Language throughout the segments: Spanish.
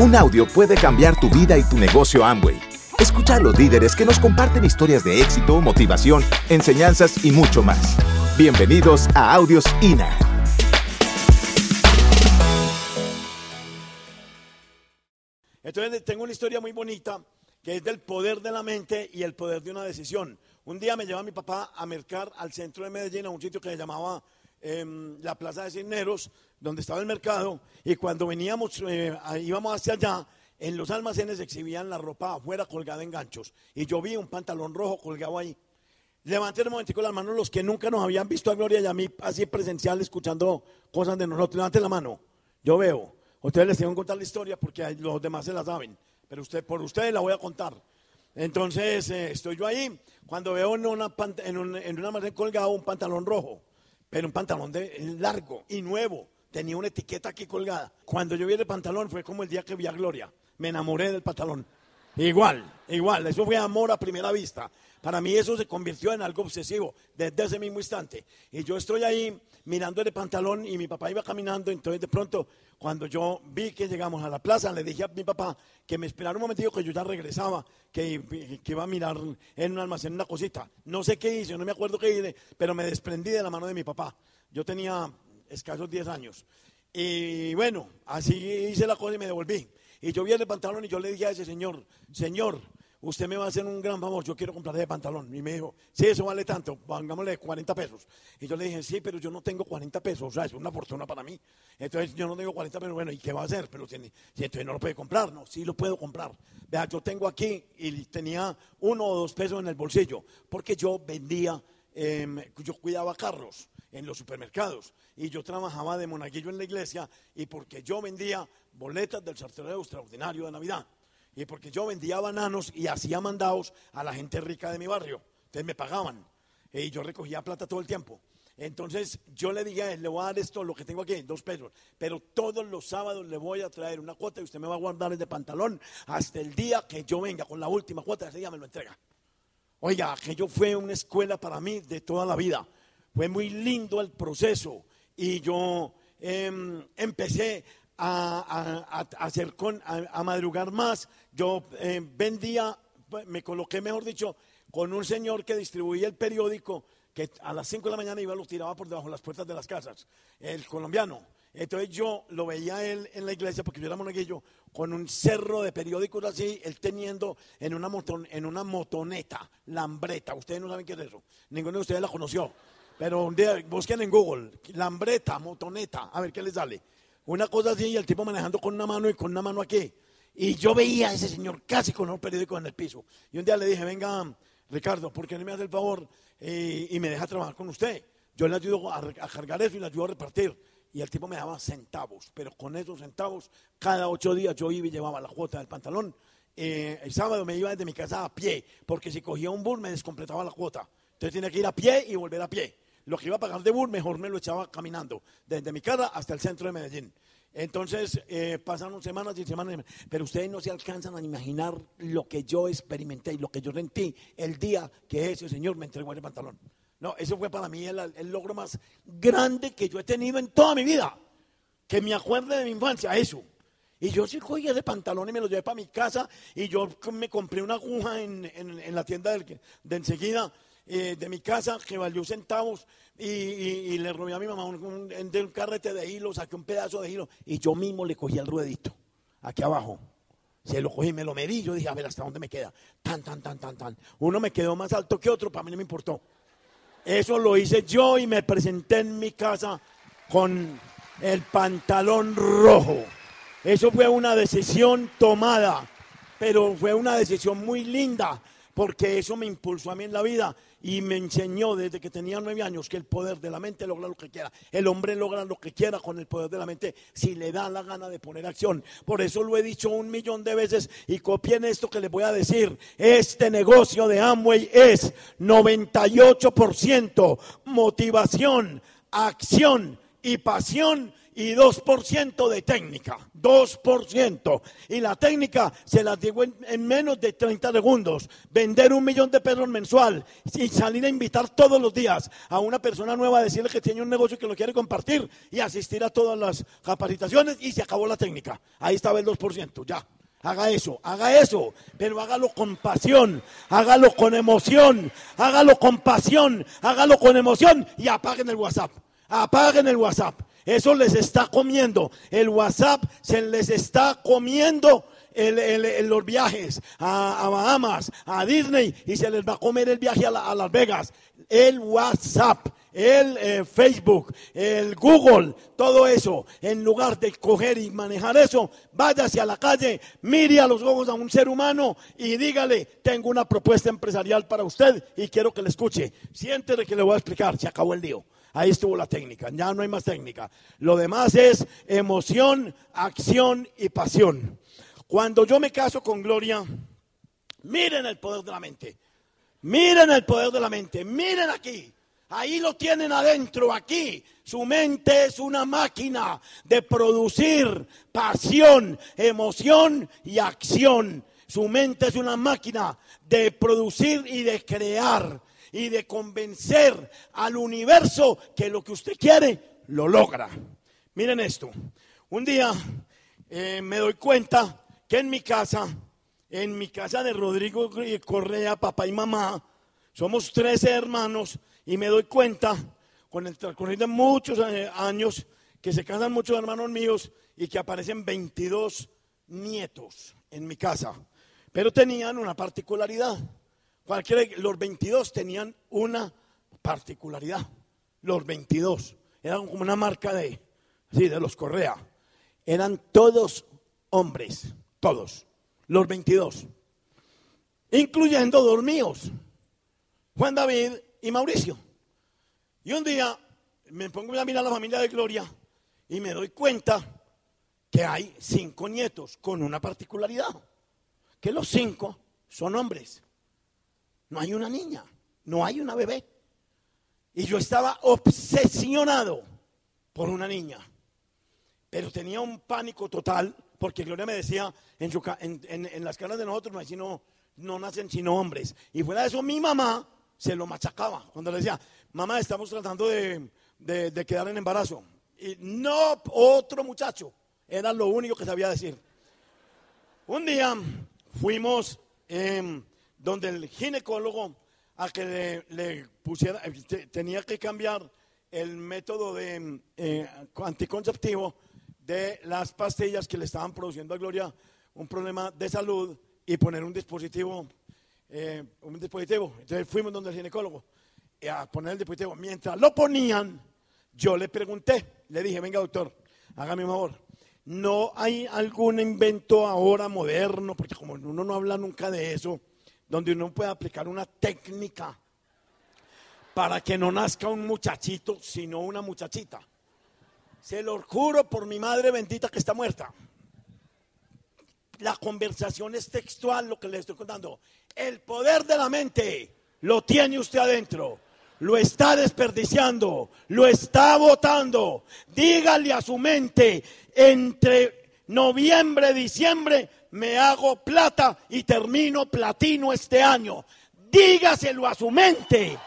Un audio puede cambiar tu vida y tu negocio Amway. Escucha a los líderes que nos comparten historias de éxito, motivación, enseñanzas y mucho más. Bienvenidos a Audios INA. Entonces tengo una historia muy bonita que es del poder de la mente y el poder de una decisión. Un día me lleva mi papá a mercar al centro de Medellín, a un sitio que se llamaba em, la Plaza de Cisneros, donde estaba el mercado, y cuando veníamos, eh, íbamos hacia allá, en los almacenes exhibían la ropa afuera colgada en ganchos, y yo vi un pantalón rojo colgado ahí. Levanten un momentico las manos los que nunca nos habían visto a Gloria y a mí así presencial escuchando cosas de nosotros. Levanten la mano. Yo veo. Ustedes les tengo que contar la historia porque los demás se la saben. Pero usted, por ustedes la voy a contar. Entonces eh, estoy yo ahí cuando veo en una, en, un, en una colgado un pantalón rojo, pero un pantalón de, largo y nuevo tenía una etiqueta aquí colgada. Cuando yo vi el pantalón fue como el día que vi a Gloria. Me enamoré del pantalón. Igual, igual, eso fue amor a primera vista. Para mí eso se convirtió en algo obsesivo desde ese mismo instante. Y yo estoy ahí mirando el pantalón y mi papá iba caminando, entonces de pronto cuando yo vi que llegamos a la plaza, le dije a mi papá que me esperara un momentito que yo ya regresaba, que, que iba a mirar en un almacén una cosita. No sé qué hice, no me acuerdo qué hice, pero me desprendí de la mano de mi papá. Yo tenía escasos 10 años. Y bueno, así hice la cosa y me devolví. Y yo vi el pantalón y yo le dije a ese señor, señor, usted me va a hacer un gran favor, yo quiero comprarle ese pantalón. Y me dijo, sí, eso vale tanto, pongámosle 40 pesos. Y yo le dije, sí, pero yo no tengo 40 pesos, o sea, es una fortuna para mí. Entonces yo no tengo 40 pesos, bueno, ¿y qué va a hacer? Pero tiene, entonces no lo puede comprar, no, sí lo puedo comprar. Vea, yo tengo aquí y tenía uno o dos pesos en el bolsillo, porque yo vendía, em, yo cuidaba carros en los supermercados y yo trabajaba de monaguillo en la iglesia y porque yo vendía boletas del sorteo extraordinario de Navidad y porque yo vendía bananos y hacía mandados a la gente rica de mi barrio. Entonces me pagaban y yo recogía plata todo el tiempo. Entonces yo le dije a él, le voy a dar esto, lo que tengo aquí, dos pesos, pero todos los sábados le voy a traer una cuota y usted me va a guardar el de pantalón hasta el día que yo venga con la última cuota, ese día me lo entrega. Oiga, aquello fue una escuela para mí de toda la vida. Fue muy lindo el proceso y yo em, empecé a, hacer con, a, madrugar más. Yo em, vendía, me coloqué, mejor dicho, con un señor que distribuía el periódico que a las 5 de la mañana iba lo tiraba por debajo de las puertas de las casas, el colombiano. Entonces yo lo veía él en la iglesia, porque yo era monaguillo, con un cerro de periódicos así, él teniendo en una, en una motoneta, lambreta. Ustedes no saben qué es eso. Ninguno de ustedes la conoció. Pero un día busquen en Google, lambreta, motoneta, a ver qué les sale. Una cosa así y el tipo manejando con una mano y con una mano aquí. Y yo veía a ese señor casi con un periódico en el piso. Y un día le dije, venga, Ricardo, ¿por qué no me hace el favor eh, y me deja trabajar con usted? Yo le ayudo a, cargar eso y le ayudo a repartir. Y el tipo me daba centavos, pero con esos centavos, cada ocho días yo iba y llevaba la cuota del pantalón. Eh, el sábado me iba desde mi casa a pie, porque si cogía un bus me descompletaba la cuota. Entonces tenía que ir a pie y volver a pie lo que iba a pagar de bus, mejor me lo echaba caminando, desde mi casa hasta el centro de Medellín. Entonces eh, pasaron semanas y semanas, pero ustedes no se alcanzan a imaginar lo que yo experimenté y lo que yo sentí el día que ese señor me entregó ese pantalón. No, eso fue para mí el, logro más grande que yo he tenido en toda mi vida. Que me acuerde de mi infancia, eso. Y yo sí cogí ese pantalón y me lo llevé para mi casa y yo me compré una aguja en, la tienda de enseguida eh, de mi casa que valió centavos y, le robé a mi mamá un, un, carrete de hilo, saqué un pedazo de hilo y yo mismo le cogí el ruedito, aquí abajo. Se lo cogí, me lo medí, yo dije, a ver hasta dónde me queda. Tan, tan, tan, tan, tan. Uno me quedó más alto que otro, para mí no me importó. Eso lo hice yo y me presenté en mi casa con el pantalón rojo. Eso fue una decisión tomada, pero fue una decisión muy linda, porque eso me impulsó a mí en la vida y me enseñó desde que tenía nueve años que el poder de la mente logra lo que quiera. El hombre logra lo que quiera con el poder de la mente si le da la gana de poner acción. Por eso lo he dicho un millón de veces y copien esto que les voy a decir. Este negocio de Amway es 98% motivación, acción y pasión y 2% de técnica. 2%. Y la técnica se la digo en, en, menos de 30 segundos. Vender un millón de pesos mensual y salir a invitar todos los días a una persona nueva, a decirle que tiene un negocio que lo quiere compartir y asistir a todas las capacitaciones y se acabó la técnica. Ahí estaba el 2%, ya. Haga eso, haga eso, pero hágalo con pasión, hágalo con emoción, hágalo con pasión, hágalo con emoción y apaguen el WhatsApp. Apaguen el WhatsApp. Eso les está comiendo. El WhatsApp se les está comiendo los viajes a, Bahamas, a Disney y se les va a comer el viaje a, a Las Vegas. El WhatsApp el eh, Facebook, el Google, todo eso, en lugar de coger y manejar eso, váyase a la calle, mire a los ojos a un ser humano y dígale, tengo una propuesta empresarial para usted y quiero que le escuche. Siéntese que le voy a explicar, se acabó el lío. Ahí estuvo la técnica, ya no hay más técnica. Lo demás es emoción, acción y pasión. Cuando yo me caso con Gloria, miren el poder de la mente. Miren el poder de la mente. Miren aquí. Ahí lo tienen adentro, aquí. Su mente es una máquina de producir pasión, emoción y acción. Su mente es una máquina de producir y de crear y de convencer al universo que lo que usted quiere lo logra. Miren esto. Un día eh, me doy cuenta que en mi casa, en mi casa de Rodrigo Correa, papá y mamá, somos 13 hermanos y me doy cuenta, con el transcurrir de muchos eh, años, que se casan muchos hermanos míos y que aparecen 22 nietos en mi casa. Pero tenían una particularidad. Cualquiera, los 22 tenían una particularidad. Los 22. Eran como una marca de, sí, de los Correa. Eran todos hombres. Todos. Los 22. Incluyendo dos míos. Juan David y Mauricio. Y un día me pongo a mirar a la familia de Gloria y me doy cuenta que hay cinco nietos con una particularidad, que los cinco son hombres. No hay una niña, no hay una bebé. Y yo estaba obsesionado por una niña. Pero tenía un pánico total porque Gloria me decía, en, las caras de nosotros no, hay sino, no nacen sino hombres. Y fuera de eso, mi mamá se lo machacaba cuando le decía, mamá, estamos tratando de, quedar en embarazo. Y no otro muchacho, era lo único que sabía decir. Un día fuimos em, donde el ginecólogo a que le, pusiera, tenía que cambiar el método de eh, anticonceptivo de las pastillas que le estaban produciendo a Gloria un problema de salud y poner un dispositivo eh, un dispositivo. Entonces fuimos donde el ginecólogo eh, a poner el dispositivo. Mientras lo ponían, yo le pregunté, le dije, venga doctor, hágame un favor. ¿No hay algún invento ahora moderno, porque como uno no habla nunca de eso, donde uno puede aplicar una técnica para que no nazca un muchachito, sino una muchachita? Se lo juro por mi madre bendita que está muerta. La conversación es textual, lo que le estoy contando. El poder de la mente lo tiene usted adentro. Lo está desperdiciando, lo está votando. Dígale a su mente, entre noviembre, diciembre, me hago plata y termino platino este año. Dígaselo a su mente.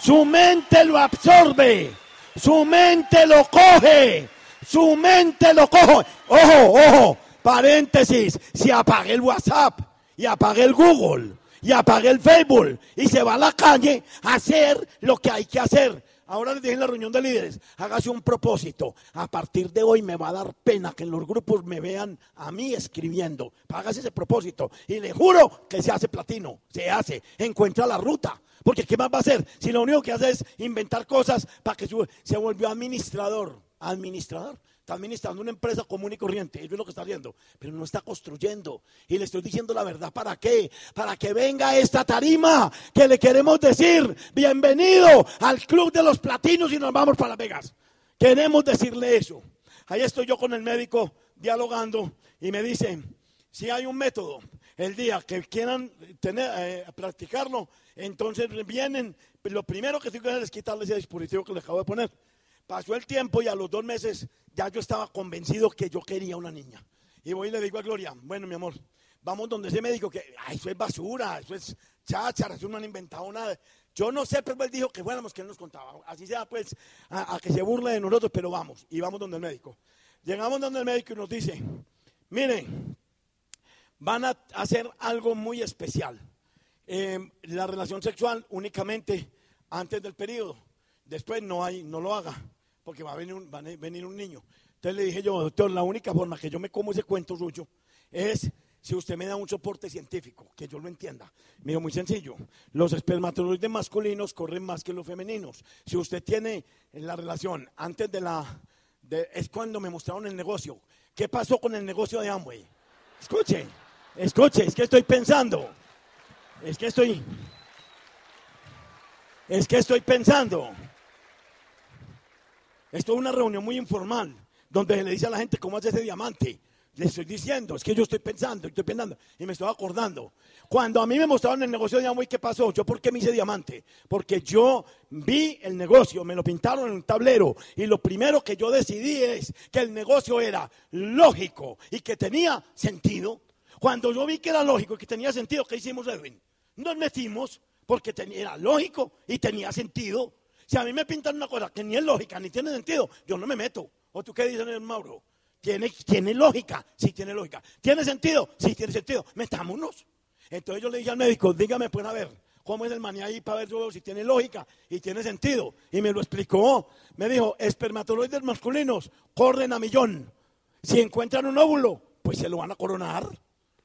Su mente lo absorbe. Su mente lo coge. Su mente lo coge. Ojo, ojo. Paréntesis. Si apague el WhatsApp y apague el Google y apague el Facebook y se va a la calle a hacer lo que hay que hacer. Ahora les dije en la reunión de líderes, hágase un propósito. A partir de hoy me va a dar pena que en los grupos me vean a mí escribiendo. Hágase ese propósito. Y le juro que se hace platino, se hace, encuentra la ruta. Porque ¿qué más va a hacer? Si lo único que hace es inventar cosas para que se volvió administrador. Administrador. Está administrando una empresa común y corriente, eso es lo que está haciendo, pero no está construyendo. Y le estoy diciendo la verdad, ¿para qué? Para que venga esta tarima que le queremos decir, bienvenido al Club de los Platinos y nos vamos para Las Vegas. Queremos decirle eso. Ahí estoy yo con el médico dialogando y me dice, si hay un método, el día que quieran tener, eh, practicarlo, entonces vienen, lo primero que tengo que hacer es quitarle ese dispositivo que le acabo de poner Pasó el tiempo y a los dos meses ya yo estaba convencido que yo quería una niña. Y voy y le digo a Gloria, bueno, mi amor, vamos donde ese médico que, ay, eso es basura, eso es cháchara, eso no han inventado nada. Yo no sé, pero él dijo que fuéramos, que él nos contaba. Así sea, pues, a, que se burle de nosotros, pero vamos. Y vamos donde el médico. Llegamos donde el médico y nos dice, miren, van a hacer algo muy especial. Eh, la relación sexual únicamente antes del periodo. Después no hay, no lo haga, porque va a venir un, va a venir un niño. Entonces le dije yo, doctor, la única forma que yo me como ese cuento suyo es si usted me da un soporte científico, que yo lo entienda. Me dijo, muy sencillo, los espermatozoides masculinos corren más que los femeninos. Si usted tiene la relación antes de la... Es cuando me mostraron el negocio. ¿Qué pasó con el negocio de Amway? Escuche, escuche, es que estoy pensando. Es que estoy... Es que estoy pensando. Esto es una reunión muy informal, donde le dice a la gente cómo hace ese diamante. Le estoy diciendo, es que yo estoy pensando, estoy pensando, y me estoy acordando. Cuando a mí me mostraron el negocio de Amway, ¿qué pasó? ¿Yo por qué me hice diamante? Porque yo vi el negocio, me lo pintaron en un tablero, y lo primero que yo decidí es que el negocio era lógico y que tenía sentido. Cuando yo vi que era lógico y que tenía sentido, ¿qué hicimos, Edwin? Nos metimos porque tenía, era lógico y tenía sentido. Si a mí me pintan una cosa que ni es lógica ni tiene sentido, yo no me meto. ¿O tú qué dices, Mauro? ¿Tiene, tiene lógica? Sí, tiene lógica. ¿Tiene sentido? Sí, tiene sentido. Metámonos. Entonces yo le dije al médico, dígame, pues a ver, ¿cómo es el maní ahí para ver si tiene lógica y tiene sentido? Y me lo explicó. Me dijo, espermatozoides masculinos corren a millón. Si encuentran un óvulo, pues se lo van a coronar.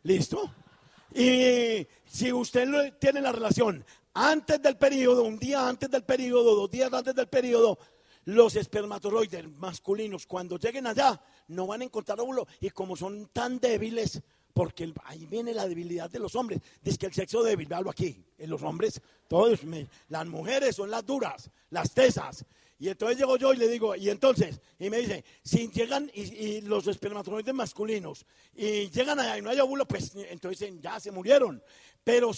¿Listo? Y si usted tiene la relación antes del periodo, un día antes del periodo, dos días antes del periodo, los espermatozoides masculinos cuando lleguen allá no van a encontrar óvulo. Y como son tan débiles, porque ahí viene la debilidad de los hombres, dice que el sexo débil, veanlo aquí, en los hombres, todos, las mujeres son las duras, las tesas, y entonces llego yo y le digo, y entonces, y me dice, si llegan y, los espermatozoides masculinos y llegan allá y no hay óvulo, pues entonces ya se murieron. Pero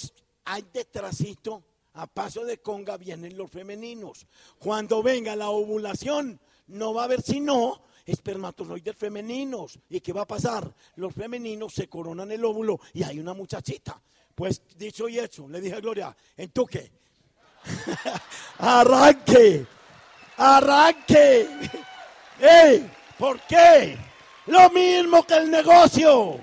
hay detrásito, a paso de conga, vienen los femeninos. Cuando venga la ovulación, no va a haber sino espermatozoides femeninos. ¿Y qué va a pasar? Los femeninos se coronan el óvulo y hay una muchachita. Pues dicho y hecho, le dije a Gloria, ¿en tú qué? Arranque, arranque. ¡Ey! ¿Por qué? Lo mismo que el negocio.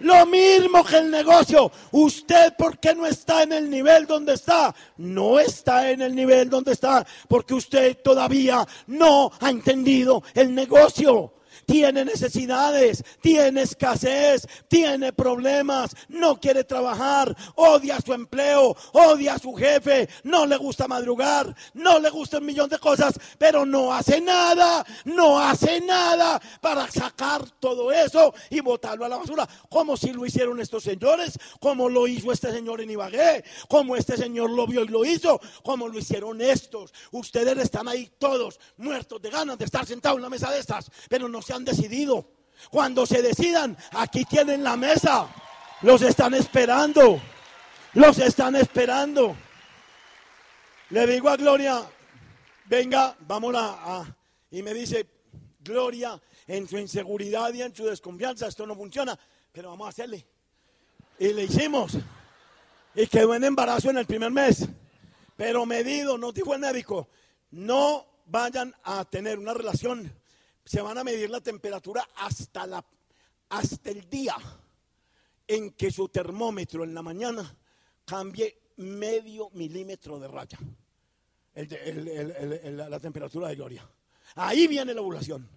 Lo mismo que el negocio. Usted, ¿por qué no está en el nivel donde está? No está en el nivel donde está porque usted todavía no ha entendido el negocio tiene necesidades, tiene escasez, tiene problemas, no quiere trabajar, odia su empleo, odia a su jefe, no le gusta madrugar, no le gusta un millón de cosas, pero no hace nada, no hace nada para sacar todo eso y botarlo a la basura, como si lo hicieron estos señores, como lo hizo este señor en Ibagué, como este señor lo vio y lo hizo, como lo hicieron estos. Ustedes están ahí todos muertos de ganas de estar sentados en la mesa de estas, pero no se han decidido. Cuando se decidan, aquí tienen la mesa. Los están esperando. Los están esperando. Le digo a Gloria, venga, vamos a, a, Y me dice, Gloria, en su inseguridad y en su desconfianza, esto no funciona, pero vamos a hacerle. Y le hicimos. Y quedó en embarazo en el primer mes. Pero medido, nos dijo el médico, no vayan a tener una relación se van a medir la temperatura hasta, la, hasta el día en que su termómetro en la mañana cambie medio milímetro de raya. la temperatura de Gloria. Ahí viene la ovulación.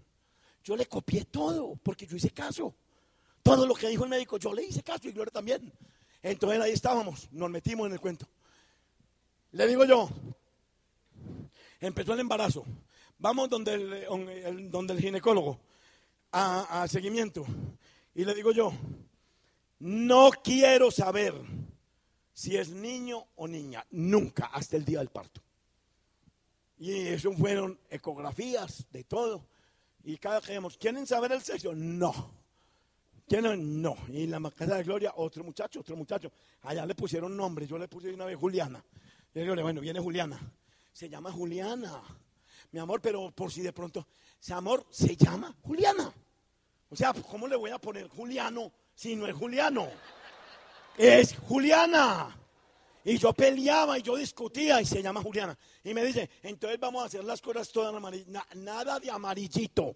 Yo le copié todo porque yo hice caso. Todo lo que dijo el médico, yo le hice caso y Gloria también. Entonces ahí estábamos, nos metimos en el cuento. Le digo yo, empezó el embarazo. Vamos donde el, donde el ginecólogo a, seguimiento. Y le digo yo, no quiero saber si es niño o niña, nunca, hasta el día del parto. Y eso fueron ecografías de todo. Y cada que digamos, ¿quieren saber el sexo? No. ¿Quieren? No. Y en la casa de Gloria, otro muchacho, otro muchacho. Allá le pusieron nombre, yo le puse una vez Juliana. Y le digo, bueno, viene Juliana. Se llama Juliana. Mi amor, pero por si de pronto, ese amor se llama Juliana. O sea, ¿cómo le voy a poner Juliano si no es Juliano? Es Juliana. Y yo peleaba y yo discutía y se llama Juliana. Y me dice, entonces vamos a hacer las cosas todas amarillas. nada de amarillito.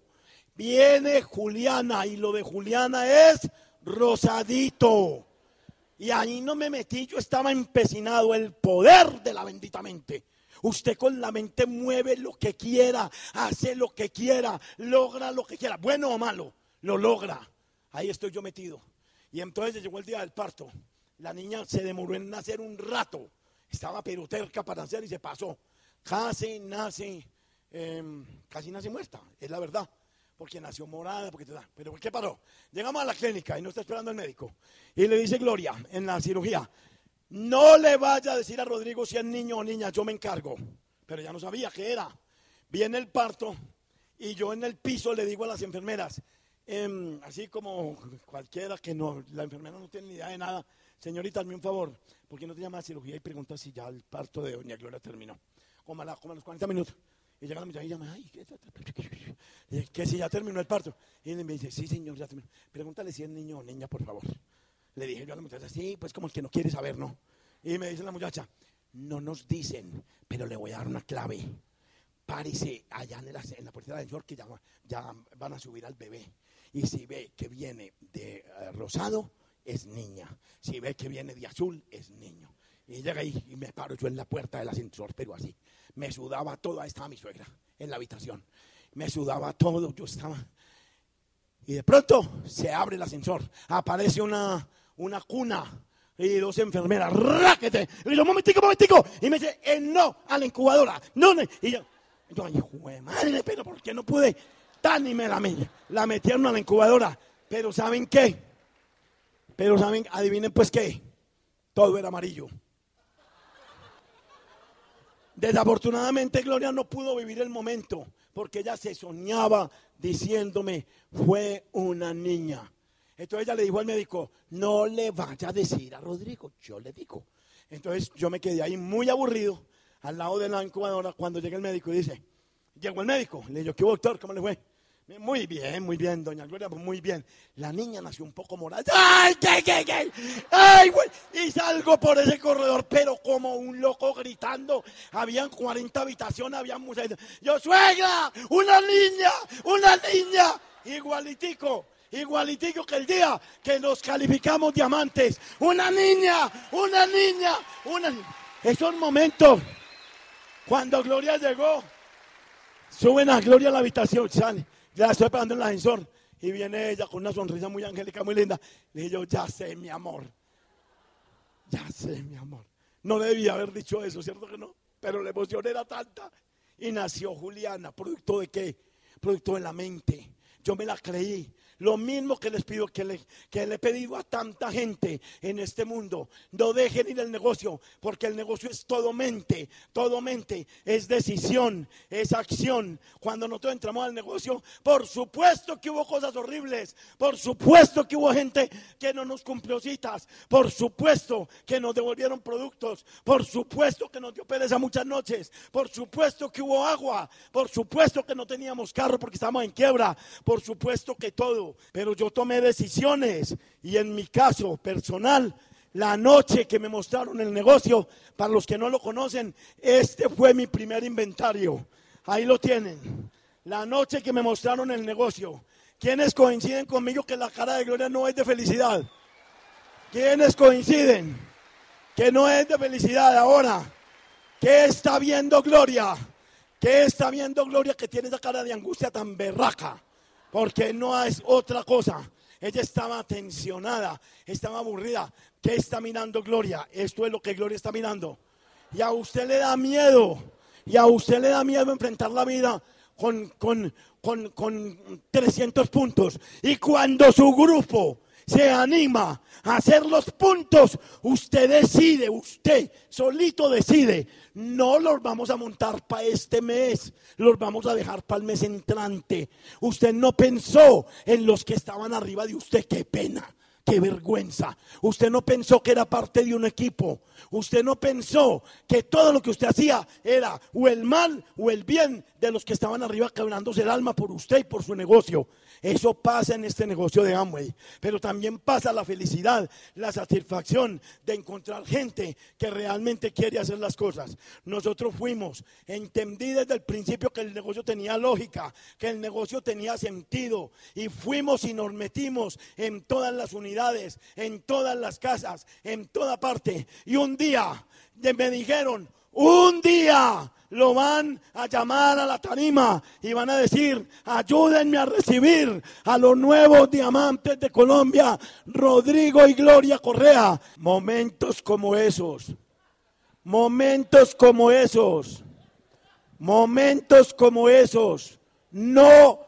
Viene Juliana y lo de Juliana es rosadito. Y ahí no me metí, yo estaba empecinado, el poder de la bendita mente. Usted con la mente mueve lo que quiera, hace lo que quiera, logra lo que quiera, bueno o malo, lo logra. Ahí estoy yo metido. Y entonces llegó el día del parto. La niña se demoró en nacer un rato. Estaba peruterca para nacer y se pasó. Casi nace, em, casi nace muerta, es la verdad porque nació morada, porque te da. Pero ¿por qué paró? Llegamos a la clínica y no está esperando el médico. Y le dice Gloria en la cirugía, no le vaya a decir a Rodrigo si es niño o niña, yo me encargo. Pero ya no sabía qué era. Viene el parto y yo en el piso le digo a las enfermeras, em, así como cualquiera que no, la enfermera no tiene ni idea de nada, señorita, hazme un favor, porque no te llama a cirugía y pregunta si ya el parto de doña Gloria terminó. Como a, como a los 40 minutos. Y llega la muchacha y llama, ay, ¿qué, que si ya terminó el parto. Y me dice, sí, señor, ya terminó. Pregúntale si es niño o niña, por favor. Le dije yo a la muchacha, sí, pues como el que no quiere saber, ¿no? Y me dice la muchacha, no nos dicen, pero le voy a dar una clave. Párese allá en la, en la puerta del señor que ya, ya, van a subir al bebé. Y si ve que viene de eh, rosado, es niña. Si ve que viene de azul, es niño. Y llega ahí y me paro yo en la puerta del ascensor, pero así me sudaba todo, ahí estaba mi suegra en la habitación, me sudaba todo, yo estaba... Y de pronto se abre el ascensor, aparece una, una cuna y dos enfermeras, ráquete, y yo, momentico, momentico, y me dice, eh, no, a la incubadora, no, no, y yo, yo ay, madre, pero ¿por qué no pude? Tan y me la, la metieron a la incubadora, pero ¿saben qué? Pero ¿saben? Adivinen pues qué, todo era amarillo. Desafortunadamente Gloria no pudo vivir el momento porque ella se soñaba diciéndome, fue una niña. Entonces ella le dijo al médico, no le vaya a decir a Rodrigo, yo le digo. Entonces yo me quedé ahí muy aburrido al lado de la incubadora cuando llega el médico y dice, llegó el médico, le dijo, ¿qué doctor? ¿Cómo le fue? Muy bien, muy bien, doña Gloria, muy bien. La niña nació un poco morada. ¡Ay, qué, qué, qué! ¡Ay, güey! Y salgo por ese corredor, pero como un loco gritando. Habían 40 habitaciones, habían muchas. Yo, suegra, una niña, una niña. Igualitico, igualitico que el día que nos calificamos diamantes. Una niña, una niña, una. Esos momentos, cuando Gloria llegó, suben a Gloria a la habitación, sale. Ya estoy esperando en el ascensor. Y viene ella con una sonrisa muy angélica, muy linda. Le dije ya sé, mi amor. Ya sé, mi amor. No debía haber dicho eso, ¿cierto que no? Pero la emoción era tanta. Y nació Juliana, producto de qué? Producto de la mente. Yo me la creí. Lo mismo que les pido, que le, que le he pedido a tanta gente en este mundo. No dejen ir el negocio, porque el negocio es todo mente, todo mente. Es decisión, es acción. Cuando nosotros entramos al negocio, por supuesto que hubo cosas horribles. Por supuesto que hubo gente que no nos cumplió citas. Por supuesto que nos devolvieron productos. Por supuesto que nos dio pereza muchas noches. Por supuesto que hubo agua. Por supuesto que no teníamos carro porque estábamos en quiebra. Por supuesto que todo pero yo tomé decisiones y en mi caso personal, la noche que me mostraron el negocio, para los que no lo conocen, este fue mi primer inventario. Ahí lo tienen. La noche que me mostraron el negocio. ¿Quiénes coinciden conmigo que la cara de Gloria no es de felicidad? ¿Quiénes coinciden que no es de felicidad ahora? ¿Qué está viendo Gloria? ¿Qué está viendo Gloria que tiene esa cara de angustia tan berraca? Porque no es otra cosa. Ella estaba tensionada, estaba aburrida. ¿Qué está mirando Gloria? Esto es lo que Gloria está mirando. Y a usted le da miedo, y a usted le da miedo enfrentar la vida con, con, con, con 300 puntos. Y cuando su grupo se anima a hacer los puntos, usted decide, usted solito decide, no los vamos a montar para este mes, los vamos a dejar para el mes entrante. Usted no pensó en los que estaban arriba de usted, qué pena. Qué vergüenza. Usted no pensó que era parte de un equipo. Usted no pensó que todo lo que usted hacía era o el mal o el bien de los que estaban arriba quebrándose el alma por usted y por su negocio. Eso pasa en este negocio de Amway. Pero también pasa la felicidad, la satisfacción de encontrar gente que realmente quiere hacer las cosas. Nosotros fuimos, entendí desde el principio que el negocio tenía lógica, que el negocio tenía sentido. Y fuimos y nos metimos en todas las unidades, en todas las casas, en toda parte. Y un día me dijeron, un día lo van a llamar a la tarima y van a decir, ayúdenme a recibir a los nuevos diamantes de Colombia, Rodrigo y Gloria Correa. Momentos como esos, momentos como esos, momentos como esos, no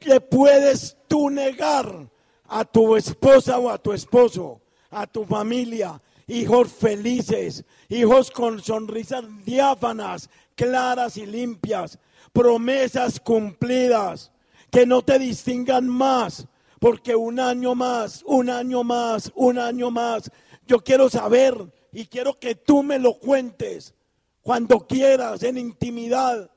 le puedes tú negar a tu esposa o a tu esposo, a tu familia, hijos felices, hijos con sonrisas diáfanas, claras y limpias, promesas cumplidas, que no te distingan más, porque un año más, un año más, un año más, yo quiero saber y quiero que tú me lo cuentes cuando quieras, en intimidad,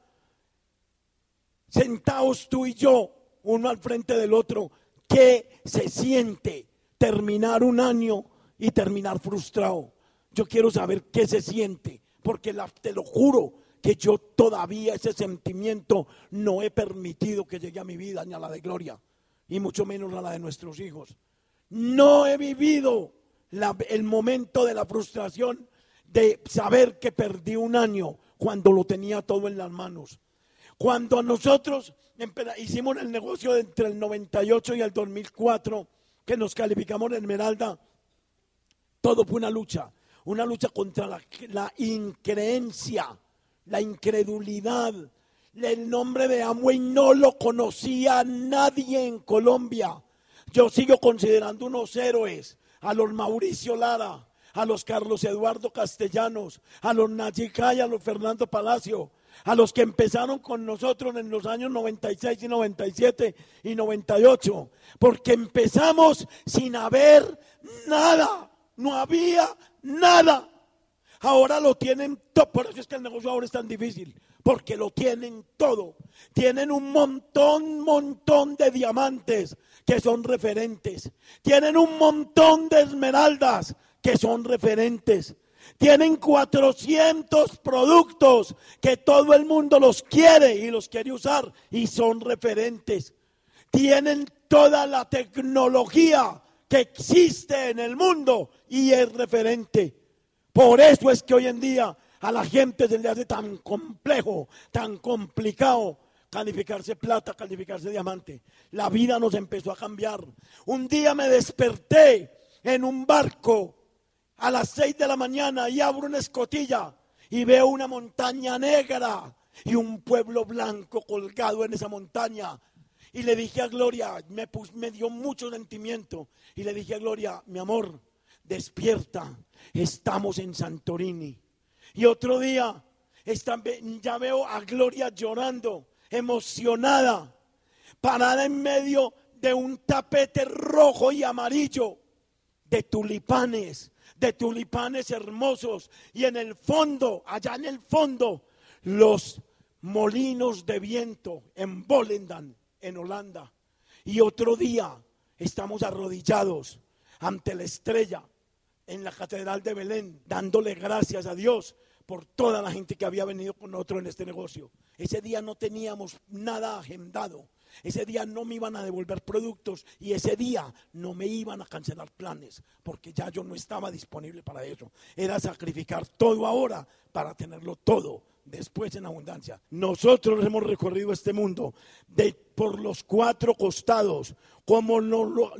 sentados tú y yo, uno al frente del otro, ¿qué se siente terminar un año y terminar frustrado? Yo quiero saber qué se siente, porque te lo juro, que yo todavía ese sentimiento no he permitido que llegue a mi vida ni a la de Gloria, y mucho menos a la de nuestros hijos. No he vivido el momento de la frustración de saber que perdí un año cuando lo tenía todo en las manos. Cuando nosotros hicimos el negocio entre el 98 y el 2004, que nos calificamos en Esmeralda, todo fue una lucha, una lucha contra la, increencia la incredulidad. El nombre de Amway no lo conocía nadie en Colombia. Yo sigo considerando unos héroes a los Mauricio Lara, a los Carlos Eduardo Castellanos, a los Nayicay, a los Fernando Palacio, a los que empezaron con nosotros en los años 96 y 97 y 98, porque empezamos sin haber nada, no había nada. Ahora lo tienen todo. Por eso es que el negocio ahora es tan difícil. Porque lo tienen todo. Tienen un montón, montón de diamantes que son referentes. Tienen un montón de esmeraldas que son referentes. Tienen 400 productos que todo el mundo los quiere y los quiere usar y son referentes. Tienen toda la tecnología que existe en el mundo y es referente. Por eso es que hoy en día a la gente se le hace tan complejo, tan complicado calificarse plata, calificarse diamante. La vida nos empezó a cambiar. Un día me desperté en un barco a las seis de la mañana y abro una escotilla y veo una montaña negra y un pueblo blanco colgado en esa montaña. Y le dije a Gloria, me, me dio mucho sentimiento, y le dije a Gloria, mi amor, despierta, estamos en Santorini. Y otro día ya veo a Gloria llorando, emocionada, parada en medio de un tapete rojo y amarillo de tulipanes, de tulipanes hermosos. Y en el fondo, allá en el fondo, los molinos de viento en Volendam, en Holanda. Y otro día estamos arrodillados ante la estrella en la Catedral de Belén, dándole gracias a Dios por toda la gente que había venido con nosotros en este negocio. Ese día no teníamos nada agendado. Ese día no me iban a devolver productos y ese día no me iban a cancelar planes porque ya yo no estaba disponible para eso. Era sacrificar todo ahora para tenerlo todo después en abundancia. Nosotros hemos recorrido este mundo por los cuatro costados, como nos, lo,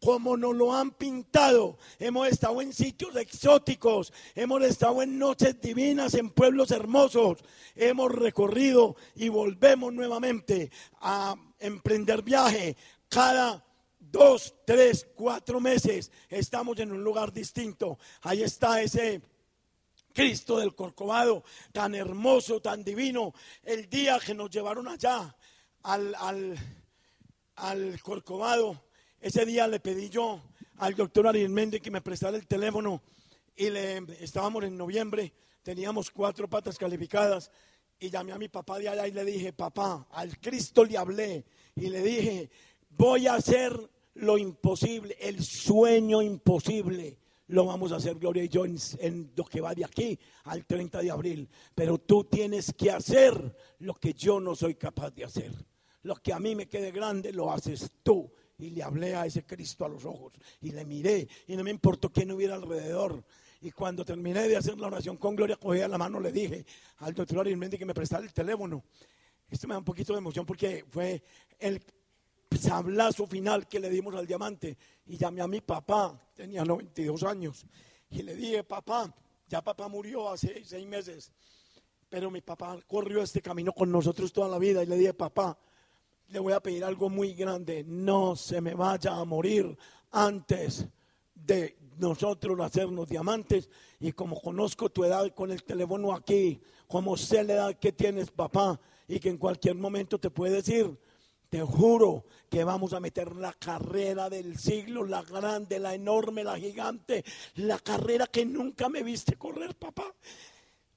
como lo han pintado. Hemos estado en sitios exóticos, hemos estado en noches divinas, en pueblos hermosos. Hemos recorrido y volvemos nuevamente a emprender viaje cada dos, tres, cuatro meses. Estamos en un lugar distinto. Ahí está ese Cristo del Corcovado, tan hermoso, tan divino, el día que nos llevaron allá al, al, Corcovado, ese día le pedí yo al doctor Ariel que me prestara el teléfono y le, estábamos en noviembre, teníamos cuatro patas calificadas y llamé a mi papá de allá y le dije, papá, al Cristo le hablé y le dije, voy a hacer lo imposible, el sueño imposible. Lo vamos a hacer Gloria y yo en, lo que va de aquí al 30 de abril. Pero tú tienes que hacer lo que yo no soy capaz de hacer. Lo que a mí me quede grande lo haces tú. Y le hablé a ese Cristo a los ojos y le miré y no me importó quién hubiera alrededor. Y cuando terminé de hacer la oración con Gloria, cogí la mano, le dije al doctor Ariel que me prestara el teléfono. Esto me da un poquito de emoción porque fue el sablazo final que le dimos al diamante. Y llamé a mi papá, tenía 92 años, y le dije, papá, ya papá murió hace seis meses, pero mi papá corrió este camino con nosotros toda la vida. Y le dije, papá, le voy a pedir algo muy grande, no se me vaya a morir antes de nosotros hacernos diamantes y como conozco tu edad con el teléfono aquí, como sé la edad que tienes papá y que en cualquier momento te puede decir, te juro que vamos a meter la carrera del siglo, la grande, la enorme, la gigante, la carrera que nunca me viste correr papá.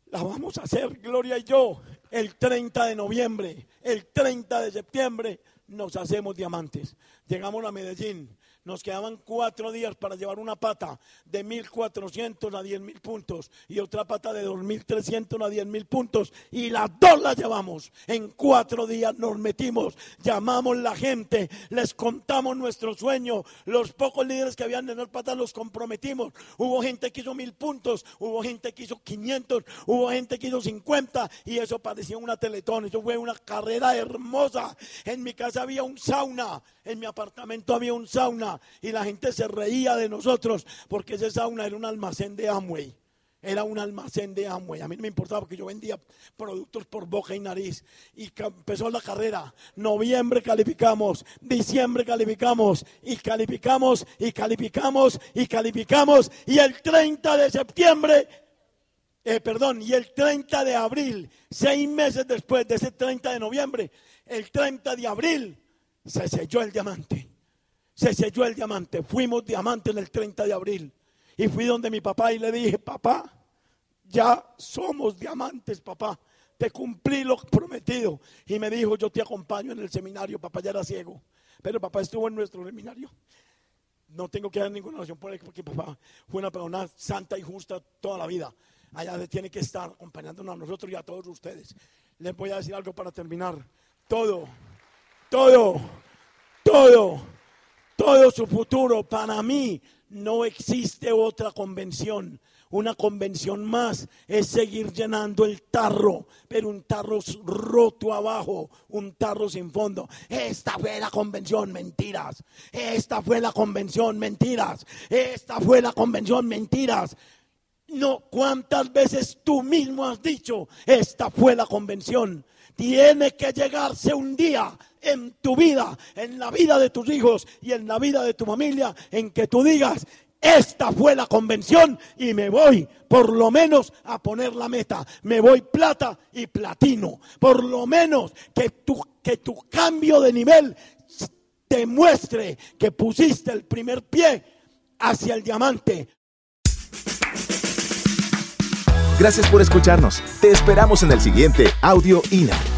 La vamos a hacer, Gloria y yo, el 30 de noviembre, el 30 de septiembre nos hacemos diamantes. Llegamos a Medellín, nos quedaban cuatro días para llevar una pata de 1.400 a 10.000 puntos y otra pata de 2.300 a 10.000 puntos y las dos las llevamos. En cuatro días nos metimos, llamamos la gente, les contamos nuestro sueño. Los pocos líderes que habían de las patas los comprometimos. Hubo gente que hizo mil puntos, hubo gente que hizo 500, hubo gente que hizo 50 y eso parecía una teletón. Eso fue una carrera hermosa. En mi casa había un sauna, en mi apartamento había un sauna y la gente se reía de nosotros porque ese sauna era un almacén de Amway. Era un almacén de Amway. A mí no me importaba porque yo vendía productos por boca y nariz. Y empezó la carrera. Noviembre calificamos, diciembre calificamos, y calificamos, y calificamos, y calificamos. Y el 30 de septiembre, eh, perdón, y el 30 de abril, seis meses después de ese 30 de noviembre, el 30 de abril, se selló el diamante se selló el diamante. Fuimos diamantes en el 30 de abril. Y fui donde mi papá y le dije, papá, ya somos diamantes, papá. Te cumplí lo prometido. Y me dijo, yo te acompaño en el seminario. Papá ya era ciego. Pero papá estuvo en nuestro seminario. No tengo que dar ninguna oración por él porque papá fue una persona santa y justa toda la vida. Allá tiene que estar acompañándonos a nosotros y a todos ustedes. Les voy a decir algo para terminar. Todo, todo, todo todo su futuro. Para mí no existe otra convención. Una convención más es seguir llenando el tarro, pero un tarro roto abajo, un tarro sin fondo. Esta fue la convención, mentiras. Esta fue la convención, mentiras. Esta fue la convención, mentiras. No, ¿cuántas veces tú mismo has dicho, esta fue la convención? Tiene que llegarse un día en tu vida, en la vida de tus hijos y en la vida de tu familia, en que tú digas, esta fue la convención y me voy por lo menos a poner la meta. Me voy plata y platino. Por lo menos que tu, que tu cambio de nivel te muestre que pusiste el primer pie hacia el diamante. Gracias por escucharnos. Te esperamos en el siguiente Audio INA.